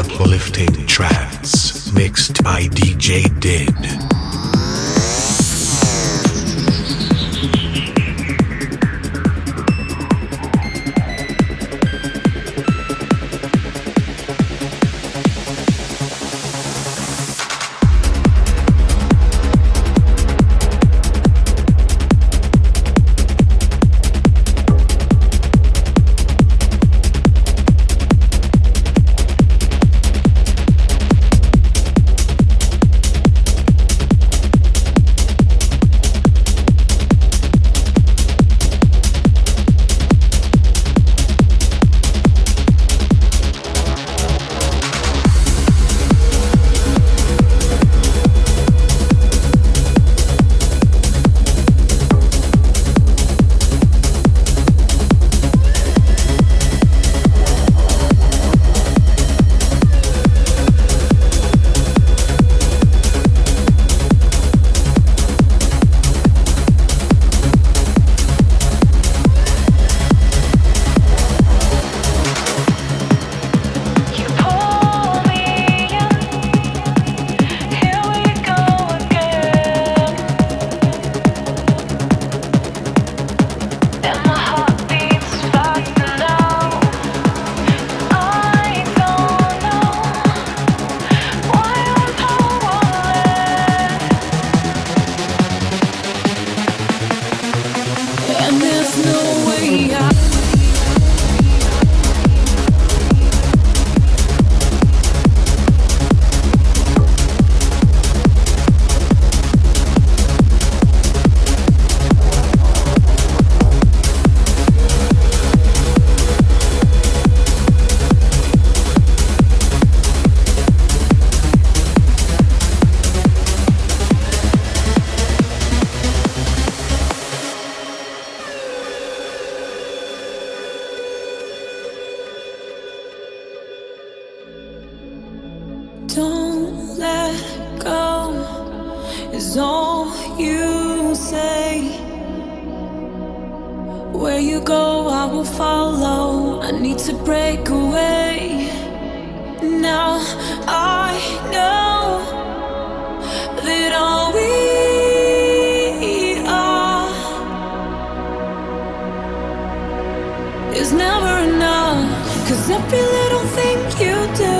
uplifting trance mixed by DJ Did. Don't let go is all you say. Where you go, I will follow. I need to break away. Now I know that all we are is never enough. Cause every little thing you do.